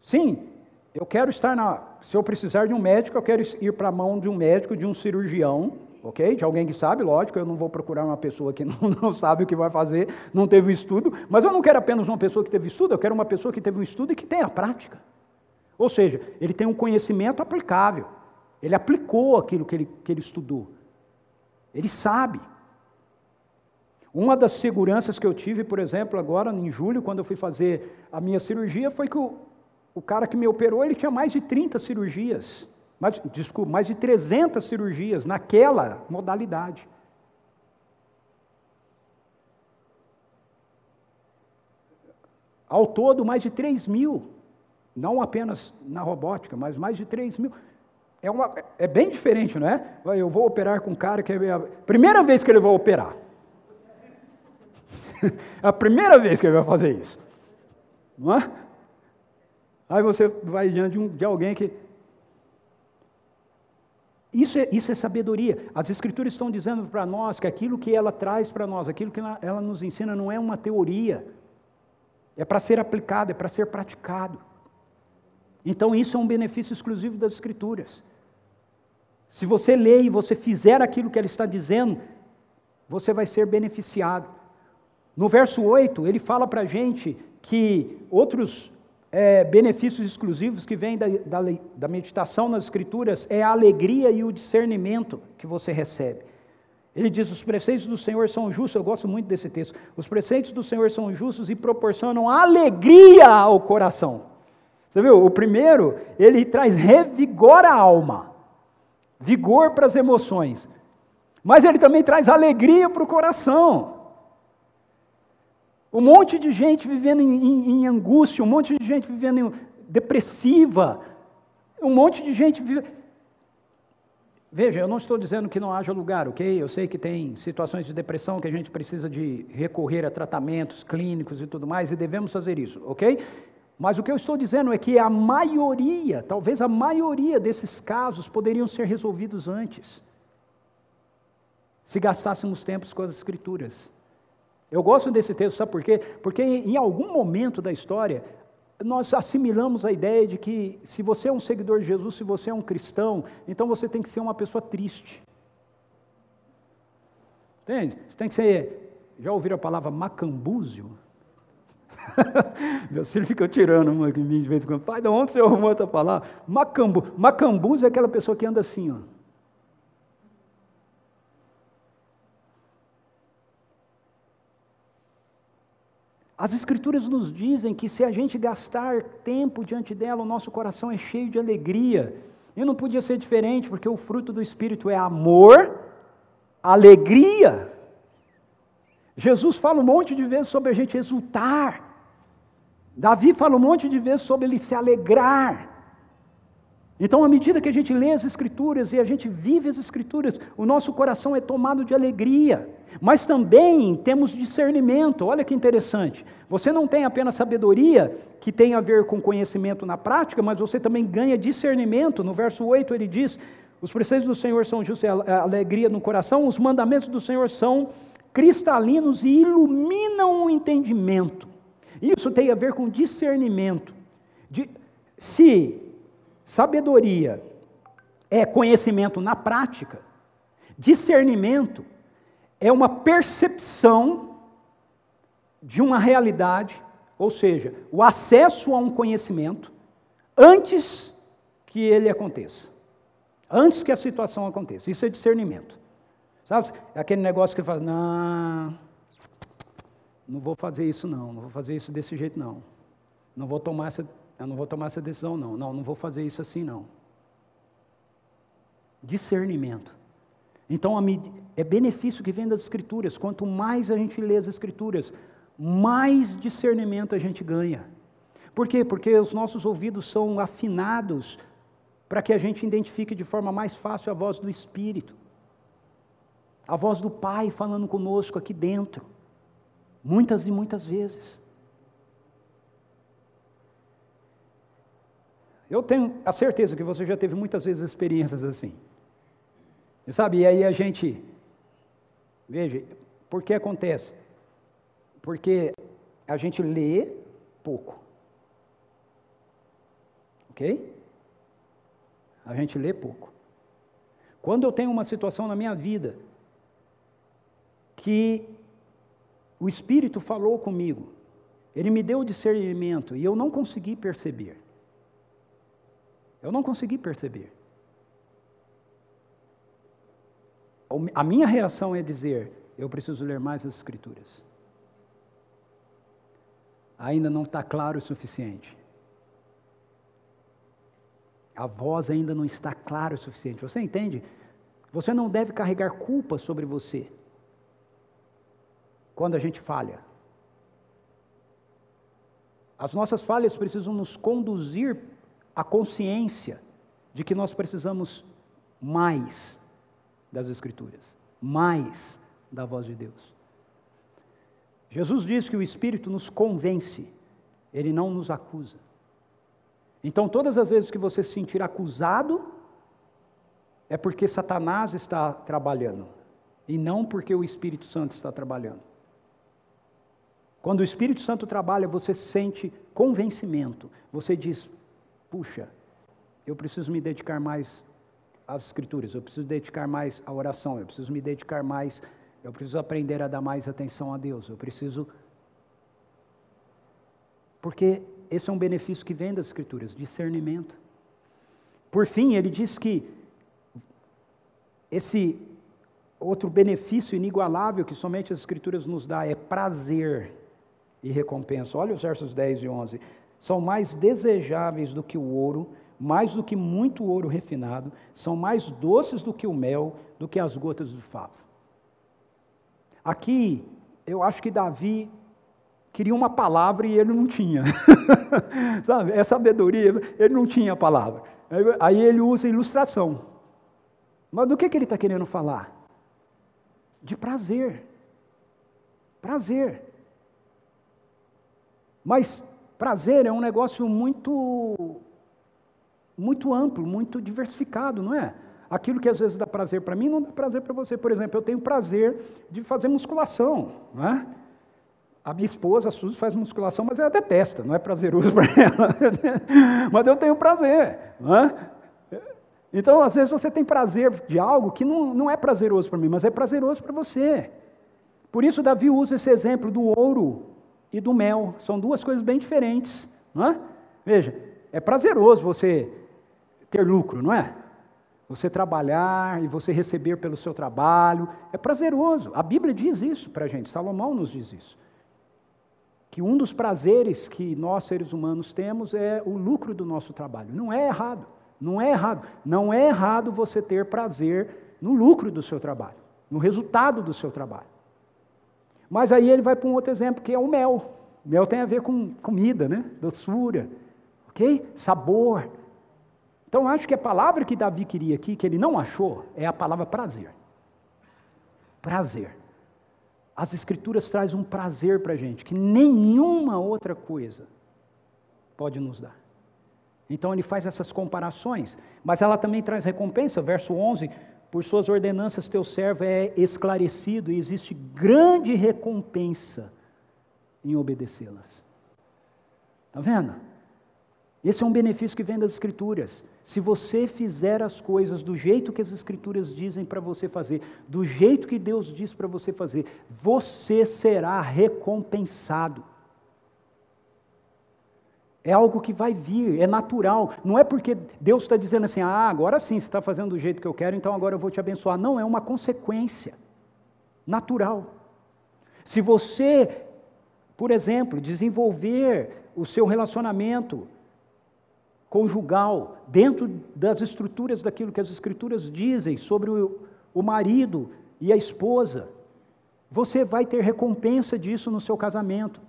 Sim, eu quero estar na. Se eu precisar de um médico, eu quero ir para a mão de um médico, de um cirurgião, ok? De alguém que sabe, lógico, eu não vou procurar uma pessoa que [LAUGHS] não, não, sabe o que vai fazer, não teve estudo, mas eu não quero apenas uma pessoa que teve estudo, eu quero uma pessoa que teve um estudo e que tenha prática. Ou seja, ele tem um conhecimento aplicável, ele aplicou aquilo que ele, que ele estudou, ele sabe. Uma das seguranças que eu tive, por exemplo, agora em julho, quando eu fui fazer a minha cirurgia, foi que o, o cara que me operou, ele tinha mais de 30 cirurgias mais, desculpa, mais de 300 cirurgias naquela modalidade. Ao todo, mais de 3 mil, não apenas na robótica, mas mais de 3 mil. É, uma, é bem diferente, não é? Eu vou operar com um cara que é a primeira vez que ele vai operar. [LAUGHS] a primeira vez que ele vai fazer isso. Não é? Aí você vai diante de, um, de alguém que isso é, isso é sabedoria. As Escrituras estão dizendo para nós que aquilo que ela traz para nós, aquilo que ela, ela nos ensina, não é uma teoria, é para ser aplicado, é para ser praticado. Então, isso é um benefício exclusivo das Escrituras. Se você lê e você fizer aquilo que ela está dizendo, você vai ser beneficiado. No verso 8, ele fala para a gente que outros é, benefícios exclusivos que vêm da, da, da meditação nas Escrituras é a alegria e o discernimento que você recebe. Ele diz: os preceitos do Senhor são justos, eu gosto muito desse texto. Os preceitos do Senhor são justos e proporcionam alegria ao coração. Você viu? O primeiro, ele traz revigora a alma, vigor para as emoções, mas ele também traz alegria para o coração. Um monte de gente vivendo em, em, em angústia, um monte de gente vivendo em, depressiva, um monte de gente vive... Veja, eu não estou dizendo que não haja lugar, ok? Eu sei que tem situações de depressão que a gente precisa de recorrer a tratamentos clínicos e tudo mais, e devemos fazer isso, ok? Mas o que eu estou dizendo é que a maioria, talvez a maioria desses casos poderiam ser resolvidos antes, se gastássemos tempos com as Escrituras. Eu gosto desse texto, sabe por quê? Porque em algum momento da história, nós assimilamos a ideia de que se você é um seguidor de Jesus, se você é um cristão, então você tem que ser uma pessoa triste. Entende? Você tem que ser. Já ouviram a palavra macambúzio? [LAUGHS] Meu filho fica tirando uma em mim de vez em quando. Pai, de onde você arrumou essa palavra? Macambu. Macambúzio é aquela pessoa que anda assim, ó. As Escrituras nos dizem que se a gente gastar tempo diante dela, o nosso coração é cheio de alegria. E não podia ser diferente, porque o fruto do Espírito é amor, alegria. Jesus fala um monte de vezes sobre a gente exultar. Davi fala um monte de vezes sobre ele se alegrar. Então, à medida que a gente lê as Escrituras e a gente vive as Escrituras, o nosso coração é tomado de alegria. Mas também temos discernimento, olha que interessante. Você não tem apenas sabedoria, que tem a ver com conhecimento na prática, mas você também ganha discernimento. No verso 8 ele diz: Os preceitos do Senhor são justiça e alegria no coração, os mandamentos do Senhor são cristalinos e iluminam o entendimento. Isso tem a ver com discernimento. De, se Sabedoria é conhecimento na prática, discernimento é uma percepção de uma realidade, ou seja, o acesso a um conhecimento antes que ele aconteça, antes que a situação aconteça. Isso é discernimento. Sabe? É aquele negócio que fala, não, não vou fazer isso não, não vou fazer isso desse jeito não, não vou tomar essa eu não vou tomar essa decisão, não. Não, não vou fazer isso assim, não. Discernimento. Então, é benefício que vem das Escrituras. Quanto mais a gente lê as Escrituras, mais discernimento a gente ganha. Por quê? Porque os nossos ouvidos são afinados para que a gente identifique de forma mais fácil a voz do Espírito, a voz do Pai falando conosco aqui dentro, muitas e muitas vezes. Eu tenho a certeza que você já teve muitas vezes experiências assim. E sabe, e aí a gente. Veja, por que acontece? Porque a gente lê pouco. Ok? A gente lê pouco. Quando eu tenho uma situação na minha vida que o Espírito falou comigo, ele me deu discernimento e eu não consegui perceber. Eu não consegui perceber. A minha reação é dizer: eu preciso ler mais as Escrituras. Ainda não está claro o suficiente. A voz ainda não está clara o suficiente. Você entende? Você não deve carregar culpa sobre você quando a gente falha. As nossas falhas precisam nos conduzir a consciência de que nós precisamos mais das Escrituras, mais da voz de Deus. Jesus diz que o Espírito nos convence, ele não nos acusa. Então, todas as vezes que você se sentir acusado, é porque Satanás está trabalhando, e não porque o Espírito Santo está trabalhando. Quando o Espírito Santo trabalha, você sente convencimento, você diz: puxa, eu preciso me dedicar mais às escrituras, eu preciso dedicar mais à oração, eu preciso me dedicar mais, eu preciso aprender a dar mais atenção a Deus, eu preciso. Porque esse é um benefício que vem das escrituras, discernimento. Por fim, ele diz que esse outro benefício inigualável que somente as escrituras nos dá é prazer e recompensa. Olha os versos 10 e 11 são mais desejáveis do que o ouro, mais do que muito ouro refinado, são mais doces do que o mel, do que as gotas do favo. Aqui, eu acho que Davi queria uma palavra e ele não tinha. [LAUGHS] Sabe, é sabedoria, ele não tinha a palavra. Aí ele usa ilustração. Mas do que, que ele está querendo falar? De prazer. Prazer. Mas Prazer é um negócio muito, muito amplo, muito diversificado, não é? Aquilo que às vezes dá prazer para mim não dá prazer para você. Por exemplo, eu tenho prazer de fazer musculação, não é? A minha esposa, a Suzy, faz musculação, mas ela detesta, não é prazeroso [LAUGHS] para ela. mas eu tenho prazer. Não é? Então, às vezes, você tem prazer de algo que não, não é prazeroso para mim, mas é prazeroso para você. Por isso, Davi usa esse exemplo do ouro e do mel. São duas coisas bem diferentes. Não é? Veja, é prazeroso você ter lucro, não é? Você trabalhar e você receber pelo seu trabalho. É prazeroso. A Bíblia diz isso para a gente, Salomão nos diz isso. Que um dos prazeres que nós seres humanos temos é o lucro do nosso trabalho. Não é errado. Não é errado. Não é errado você ter prazer no lucro do seu trabalho, no resultado do seu trabalho. Mas aí ele vai para um outro exemplo, que é o mel. Mel tem a ver com comida, né? Doçura, ok? Sabor. Então acho que a palavra que Davi queria aqui, que ele não achou, é a palavra prazer. Prazer. As escrituras trazem um prazer para a gente que nenhuma outra coisa pode nos dar. Então ele faz essas comparações, mas ela também traz recompensa, verso 11: Por suas ordenanças teu servo é esclarecido e existe grande recompensa em obedecê-las. Está vendo? Esse é um benefício que vem das Escrituras. Se você fizer as coisas do jeito que as Escrituras dizem para você fazer, do jeito que Deus diz para você fazer, você será recompensado. É algo que vai vir, é natural. Não é porque Deus está dizendo assim, ah, agora sim, você está fazendo do jeito que eu quero, então agora eu vou te abençoar. Não, é uma consequência natural. Se você, por exemplo, desenvolver o seu relacionamento conjugal dentro das estruturas daquilo que as Escrituras dizem sobre o, o marido e a esposa, você vai ter recompensa disso no seu casamento.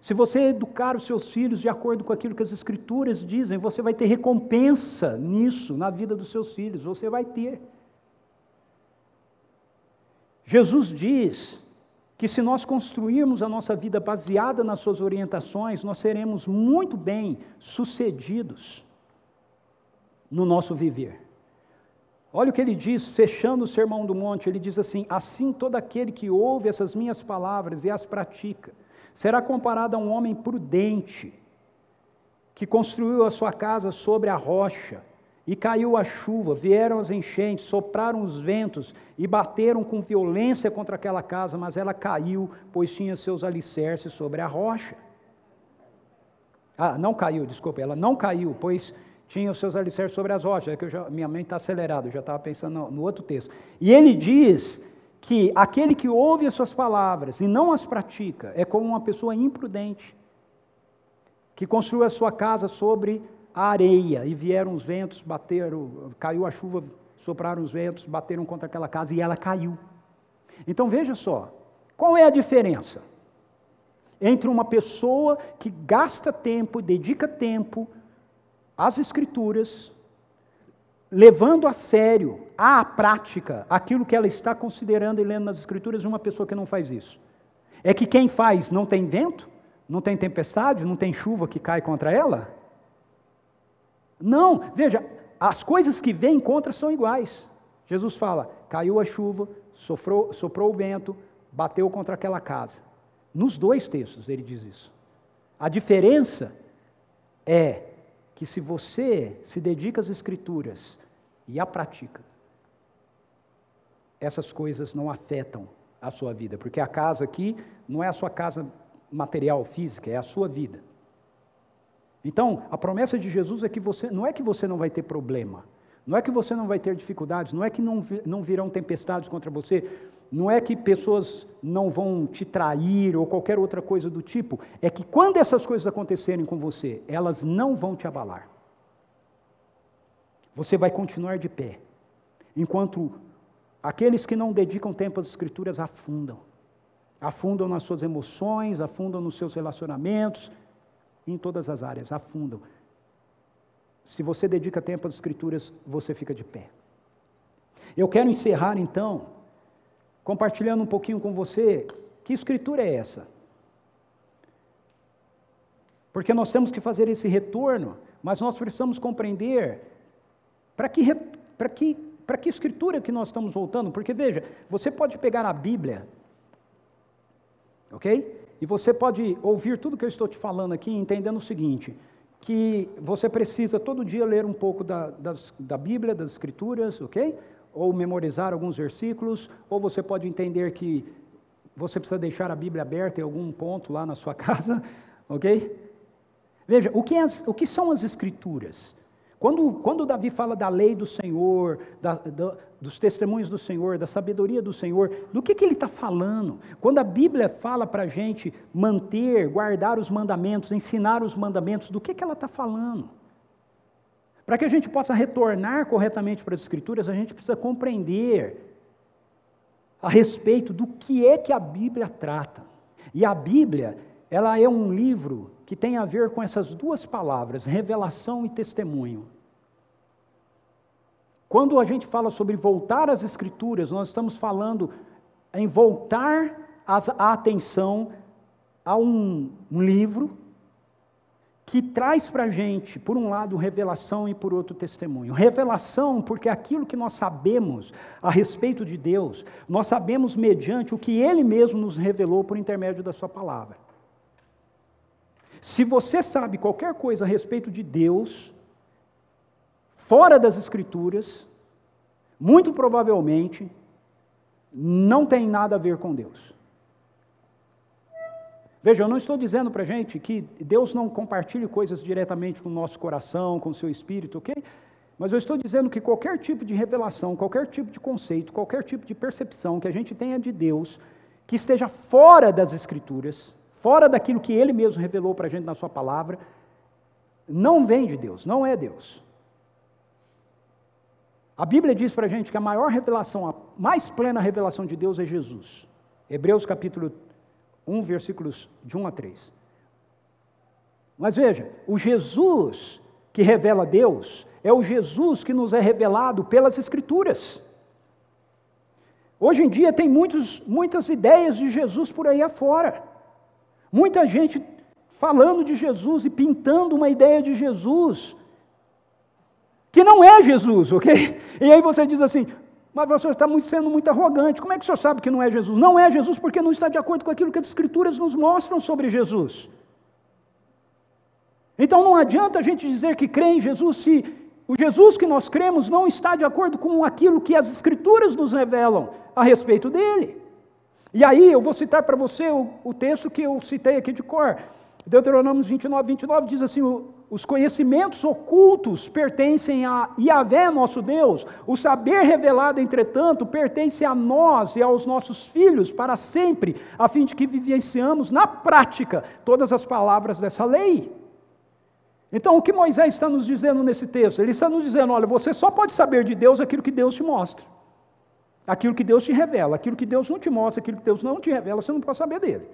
Se você educar os seus filhos de acordo com aquilo que as Escrituras dizem, você vai ter recompensa nisso, na vida dos seus filhos, você vai ter. Jesus diz que se nós construirmos a nossa vida baseada nas suas orientações, nós seremos muito bem sucedidos no nosso viver. Olha o que ele diz, fechando o Sermão do Monte, ele diz assim: Assim todo aquele que ouve essas minhas palavras e as pratica, será comparado a um homem prudente, que construiu a sua casa sobre a rocha, e caiu a chuva, vieram as enchentes, sopraram os ventos e bateram com violência contra aquela casa, mas ela caiu, pois tinha seus alicerces sobre a rocha. Ah, não caiu, desculpa, ela não caiu, pois tinha os seus alicerces sobre as rochas. É que já, minha mente está acelerada, eu já estava pensando no, no outro texto. E ele diz que aquele que ouve as suas palavras e não as pratica é como uma pessoa imprudente, que construiu a sua casa sobre a areia e vieram os ventos, bateram, caiu a chuva, sopraram os ventos, bateram contra aquela casa e ela caiu. Então veja só, qual é a diferença entre uma pessoa que gasta tempo, dedica tempo às escrituras, levando a sério, à prática, aquilo que ela está considerando e lendo nas Escrituras, uma pessoa que não faz isso. É que quem faz não tem vento, não tem tempestade, não tem chuva que cai contra ela? Não, veja, as coisas que vêm contra são iguais. Jesus fala: caiu a chuva, sofrou, soprou o vento, bateu contra aquela casa. Nos dois textos ele diz isso. A diferença é que se você se dedica às Escrituras e a pratica, essas coisas não afetam a sua vida, porque a casa aqui não é a sua casa material, física, é a sua vida. Então, a promessa de Jesus é que você, não é que você não vai ter problema, não é que você não vai ter dificuldades, não é que não, não virão tempestades contra você, não é que pessoas não vão te trair ou qualquer outra coisa do tipo, é que quando essas coisas acontecerem com você, elas não vão te abalar. Você vai continuar de pé, enquanto aqueles que não dedicam tempo às Escrituras afundam. Afundam nas suas emoções, afundam nos seus relacionamentos, em todas as áreas, afundam. Se você dedica tempo às Escrituras, você fica de pé. Eu quero encerrar então compartilhando um pouquinho com você que escritura é essa. Porque nós temos que fazer esse retorno, mas nós precisamos compreender para que, para que, para que escritura que nós estamos voltando. Porque veja, você pode pegar a Bíblia, ok? E você pode ouvir tudo que eu estou te falando aqui, entendendo o seguinte: que você precisa todo dia ler um pouco da, das, da Bíblia, das Escrituras, ok? Ou memorizar alguns versículos, ou você pode entender que você precisa deixar a Bíblia aberta em algum ponto lá na sua [LAUGHS] casa, ok? Veja, o que, é o que são as Escrituras? Quando, quando Davi fala da lei do Senhor, da, da, dos testemunhos do Senhor, da sabedoria do Senhor, do que, que ele está falando? Quando a Bíblia fala para a gente manter, guardar os mandamentos, ensinar os mandamentos, do que, que ela está falando? Para que a gente possa retornar corretamente para as Escrituras, a gente precisa compreender a respeito do que é que a Bíblia trata. E a Bíblia, ela é um livro que tem a ver com essas duas palavras, revelação e testemunho. Quando a gente fala sobre voltar às Escrituras, nós estamos falando em voltar a atenção a um, um livro que traz para a gente, por um lado, revelação e por outro, testemunho. Revelação, porque aquilo que nós sabemos a respeito de Deus, nós sabemos mediante o que Ele mesmo nos revelou por intermédio da Sua palavra. Se você sabe qualquer coisa a respeito de Deus, fora das Escrituras, muito provavelmente não tem nada a ver com Deus. Veja, eu não estou dizendo para a gente que Deus não compartilhe coisas diretamente com o nosso coração, com o seu espírito, ok? Mas eu estou dizendo que qualquer tipo de revelação, qualquer tipo de conceito, qualquer tipo de percepção que a gente tenha de Deus, que esteja fora das Escrituras, fora daquilo que Ele mesmo revelou para a gente na Sua palavra, não vem de Deus, não é Deus. A Bíblia diz para a gente que a maior revelação, a mais plena revelação de Deus é Jesus. Hebreus capítulo 1, versículos de 1 a 3. Mas veja, o Jesus que revela Deus é o Jesus que nos é revelado pelas Escrituras. Hoje em dia tem muitos, muitas ideias de Jesus por aí afora. Muita gente falando de Jesus e pintando uma ideia de Jesus que não é Jesus, ok? [LAUGHS] E aí você diz assim, mas o senhor está sendo muito arrogante. Como é que o senhor sabe que não é Jesus? Não é Jesus porque não está de acordo com aquilo que as Escrituras nos mostram sobre Jesus. Então não adianta a gente dizer que crê em Jesus se o Jesus que nós cremos não está de acordo com aquilo que as Escrituras nos revelam a respeito dele. E aí eu vou citar para você o, o, texto que eu citei aqui de cor. Deuteronômio 29, 29 diz assim: os conhecimentos ocultos pertencem a Yahvé, nosso Deus. O saber revelado, entretanto, pertence a nós e aos nossos filhos para sempre, a fim de que vivenciamos na prática todas as palavras dessa lei. Então, o que Moisés está nos dizendo nesse texto? Ele está nos dizendo: olha, você só pode saber de Deus aquilo que Deus te mostra, aquilo que Deus te revela, aquilo que Deus não te mostra, aquilo que Deus não te revela, você não pode saber dele.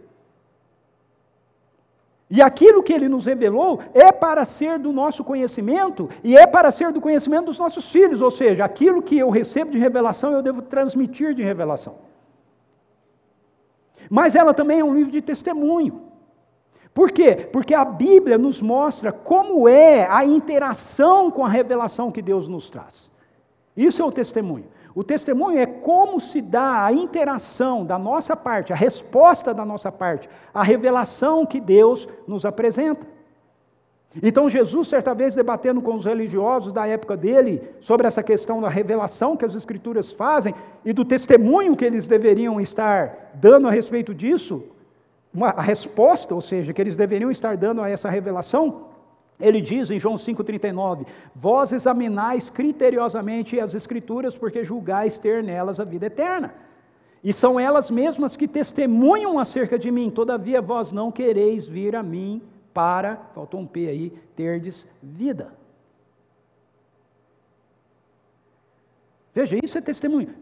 E aquilo que ele nos revelou é para ser do nosso conhecimento e é para ser do conhecimento dos nossos filhos, ou seja, aquilo que eu recebo de revelação eu devo transmitir de revelação. Mas ela também é um livro de testemunho. Por quê? Porque a Bíblia nos mostra como é a interação com a revelação que Deus nos traz. Isso é o testemunho. O testemunho é como se dá a interação da nossa parte, a resposta da nossa parte, a revelação que Deus nos apresenta. Então, Jesus, certa vez, debatendo com os religiosos da época dele sobre essa questão da revelação que as Escrituras fazem e do testemunho que eles deveriam estar dando a respeito disso, uma, a resposta, ou seja, que eles deveriam estar dando a essa revelação, ele diz em João 5,39: Vós examinais criteriosamente as Escrituras, porque julgais ter nelas a vida eterna. E são elas mesmas que testemunham acerca de mim, todavia vós não quereis vir a mim para, faltou um P aí, terdes vida. Veja, isso é testemunho.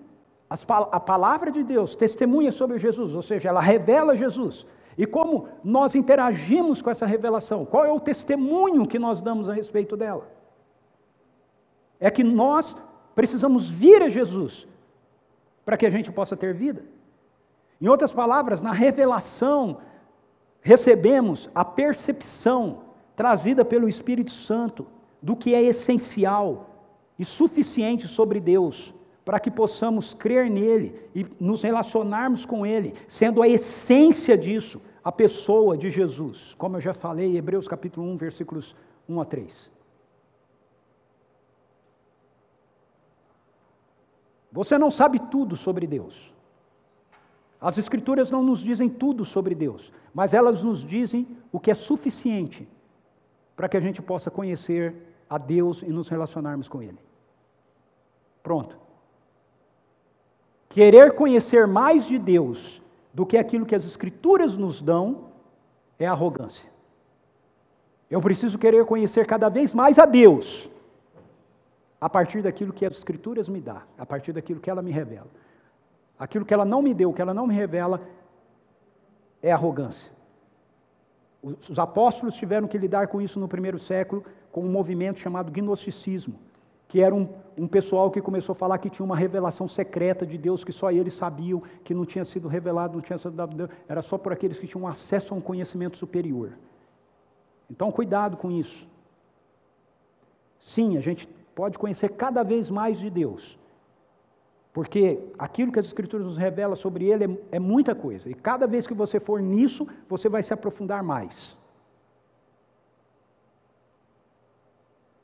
a palavra de Deus testemunha sobre Jesus, ou seja, ela revela Jesus. E como nós interagimos com essa revelação? Qual é o testemunho que nós damos a respeito dela? É que nós precisamos vir a Jesus para que a gente possa ter vida. Em outras palavras, na revelação recebemos a percepção trazida pelo Espírito Santo do que é essencial e suficiente sobre Deus, para que possamos crer nele e nos relacionarmos com ele, sendo a essência disso a pessoa de Jesus, como eu já falei, Hebreus capítulo 1, versículos 1 a 3. Você não sabe tudo sobre Deus. As Escrituras não nos dizem tudo sobre Deus, mas elas nos dizem o que é suficiente para que a gente possa conhecer a Deus e nos relacionarmos com Ele. Pronto. Querer conhecer mais de Deus do que aquilo que as Escrituras nos dão é arrogância. Eu preciso querer conhecer cada vez mais a Deus, a partir daquilo que as Escrituras me dão, a partir daquilo que ela me revela. Aquilo que ela não me deu, que ela não me revela, é arrogância. Os apóstolos tiveram que lidar com isso no primeiro século, com um movimento chamado gnosticismo, que era um, um, pessoal que começou a falar que tinha uma revelação secreta de Deus que só eles sabiam, que não tinha sido revelado, não tinha sido dado Deus, era só por aqueles que tinham acesso a um conhecimento superior. Então, cuidado com isso. Sim, a gente pode conhecer cada vez mais de Deus, porque aquilo que as Escrituras nos revelam sobre Ele é, é, muita coisa. E cada vez que você for nisso, você vai se aprofundar mais.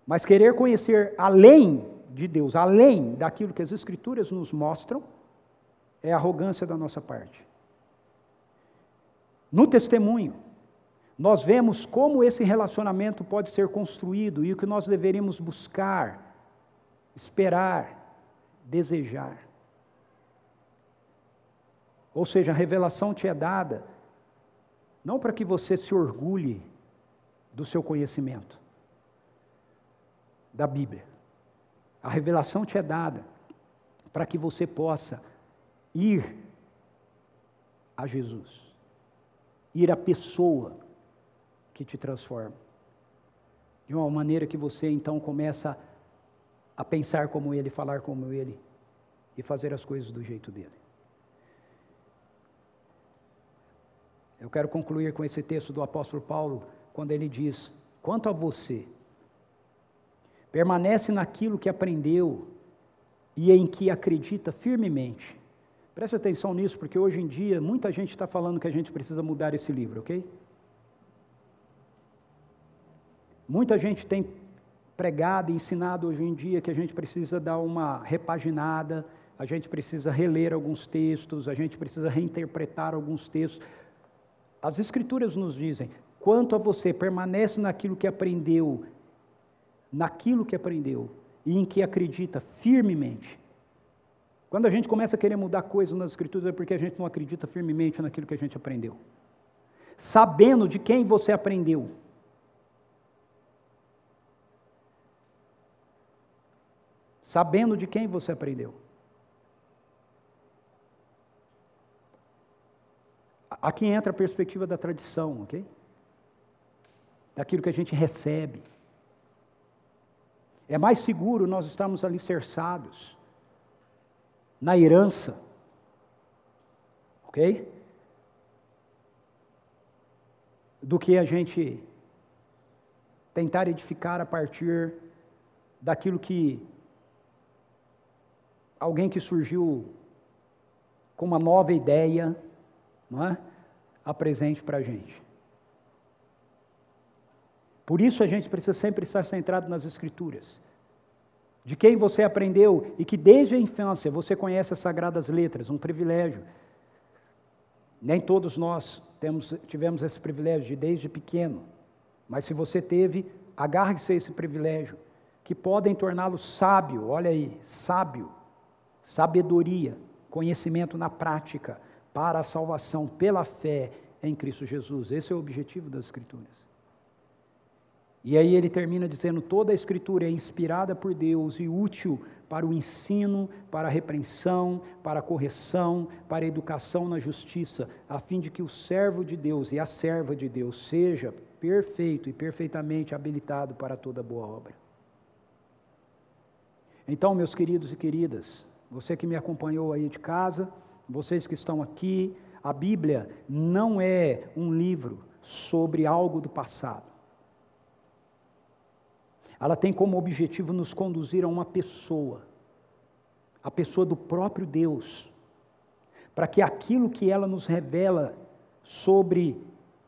Mas querer conhecer além de Deus, além daquilo que as Escrituras nos mostram, é arrogância da nossa parte. No testemunho, nós vemos como esse relacionamento pode ser construído e o que nós deveríamos buscar, esperar, desejar. Ou seja, a revelação te é dada não para que você se orgulhe do seu conhecimento da Bíblia. A revelação te é dada para que você possa ir a Jesus, ir à pessoa que te transforma. De uma maneira que você então começa a pensar como ele, falar como ele e fazer as coisas do jeito dele. Eu quero concluir com esse texto do apóstolo Paulo, quando ele diz: Quanto a você, permanece naquilo que aprendeu e em que acredita firmemente. Preste atenção nisso, porque hoje em dia muita gente está falando que a gente precisa mudar esse livro, ok? Muita gente tem pregado e ensinado hoje em dia que a gente precisa dar uma repaginada, a gente precisa reler alguns textos, a gente precisa reinterpretar alguns textos. As Escrituras nos dizem: quanto a você, permanece naquilo que aprendeu, naquilo que aprendeu e em que acredita firmemente. Quando a gente começa a querer mudar coisas nas Escrituras é porque a gente não acredita firmemente naquilo que a gente aprendeu. Sabendo de quem você aprendeu. sabendo de quem você aprendeu. Aqui entra a perspectiva da tradição, ok? Daquilo que a gente recebe. É mais seguro nós estarmos alicerçados na herança, ok? Do que a gente tentar edificar a partir daquilo que alguém que surgiu com uma nova ideia, não é? Apresente para a gente. Por isso a gente precisa sempre estar centrado nas Escrituras. De quem você aprendeu e que desde a infância você conhece as sagradas letras, um privilégio. Nem todos nós temos, tivemos esse privilégio de desde pequeno, mas se você teve, agarre-se a esse privilégio, que podem torná-lo sábio, olha aí, sábio, sabedoria, conhecimento na prática para a salvação pela fé em Cristo Jesus. Esse é o objetivo das Escrituras. E aí ele termina dizendo: toda a Escritura é inspirada por Deus e útil para o ensino, para a repreensão, para a correção, para a educação na justiça, a fim de que o servo de Deus e a serva de Deus seja perfeito e perfeitamente habilitado para toda boa obra. Então, meus queridos e queridas, você que me acompanhou aí de casa, vocês que estão aqui, a Bíblia não é um livro sobre algo do passado. Ela tem como objetivo nos conduzir a uma pessoa, a pessoa do próprio Deus, para que aquilo que ela nos revela sobre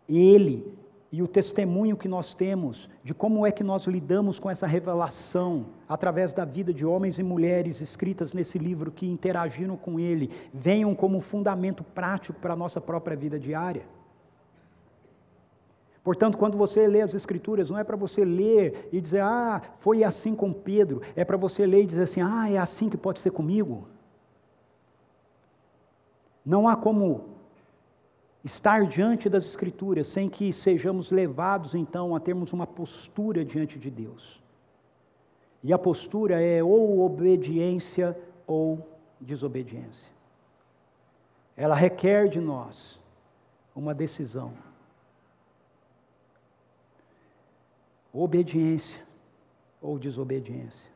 Ele e o testemunho que nós temos de como é que nós lidamos com essa revelação através da vida de homens e mulheres escritas nesse livro que interagiram com Ele, venham como fundamento prático para a nossa própria vida diária. Portanto, quando você lê as Escrituras, não é para você ler e dizer, ah, foi assim com Pedro, é para você ler e dizer assim, ah, é assim que pode ser comigo. Não há como estar diante das Escrituras sem que sejamos levados então a termos uma postura diante de Deus. E a postura é ou obediência ou desobediência. Ela requer de nós uma decisão. Obediência ou desobediência.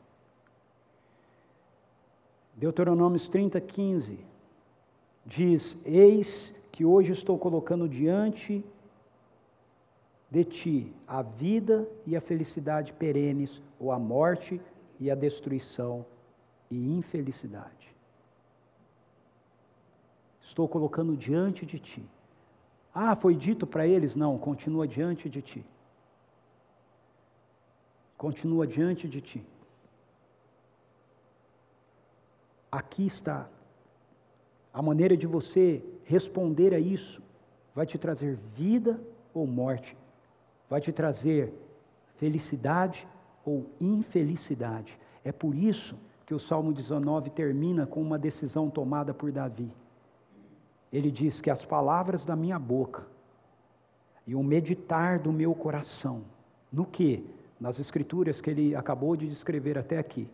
Deuteronômios 30, 15 diz: Eis que hoje estou colocando diante de ti a vida e a felicidade perenes, ou a morte e a destruição e infelicidade. Estou colocando diante de ti. Ah, foi dito para eles? Não, continua diante de ti continua diante de ti. Aqui está. A maneira de você responder a isso vai te trazer vida ou morte, vai te trazer felicidade ou infelicidade. É por isso que o Salmo 19 termina com uma decisão tomada por Davi. Ele diz que as palavras da minha boca e o meditar do meu coração, no que? Nas escrituras que ele acabou de descrever até aqui,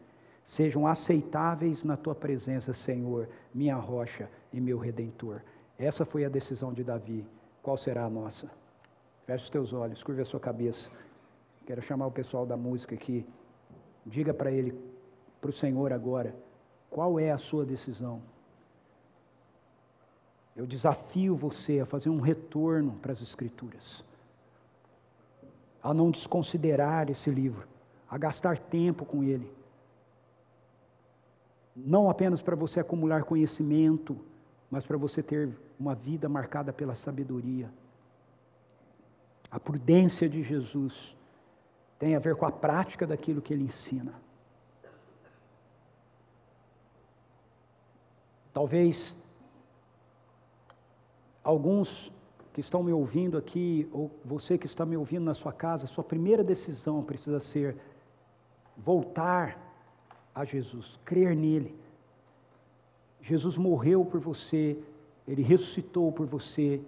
sejam aceitáveis na tua presença, Senhor, minha rocha e meu redentor. Essa foi a decisão de Davi. Qual será a nossa? Feche os teus olhos, curva a sua cabeça. Quero chamar o pessoal da música aqui. Diga para ele, para o Senhor agora, qual é a sua decisão? Eu desafio você a fazer um retorno para as Escrituras a não desconsiderar esse livro, a gastar tempo com ele. Não apenas para você acumular conhecimento, mas para você ter uma vida marcada pela sabedoria. A prudência de Jesus tem a ver com a prática daquilo que ele ensina. Talvez alguns que estão me ouvindo aqui, ou você que está me ouvindo na sua casa, sua primeira decisão precisa ser voltar a Jesus, crer nele. Jesus morreu por você, ele ressuscitou por você,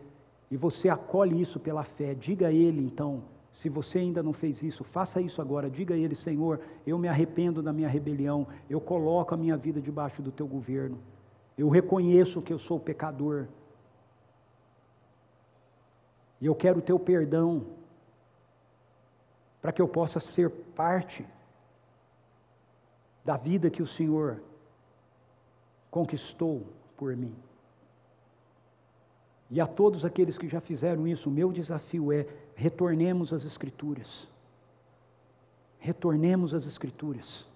e você acolhe isso pela fé. Diga a ele, então, se você ainda não fez isso, faça isso agora. Diga a ele, Senhor, eu me arrependo da minha rebelião, eu coloco a minha vida debaixo do teu governo. Eu reconheço que eu sou pecador e eu quero o teu perdão, para que eu possa ser parte da vida que o Senhor conquistou por mim. E a todos aqueles que já fizeram isso, o meu desafio é: retornemos às Escrituras. Retornemos às Escrituras.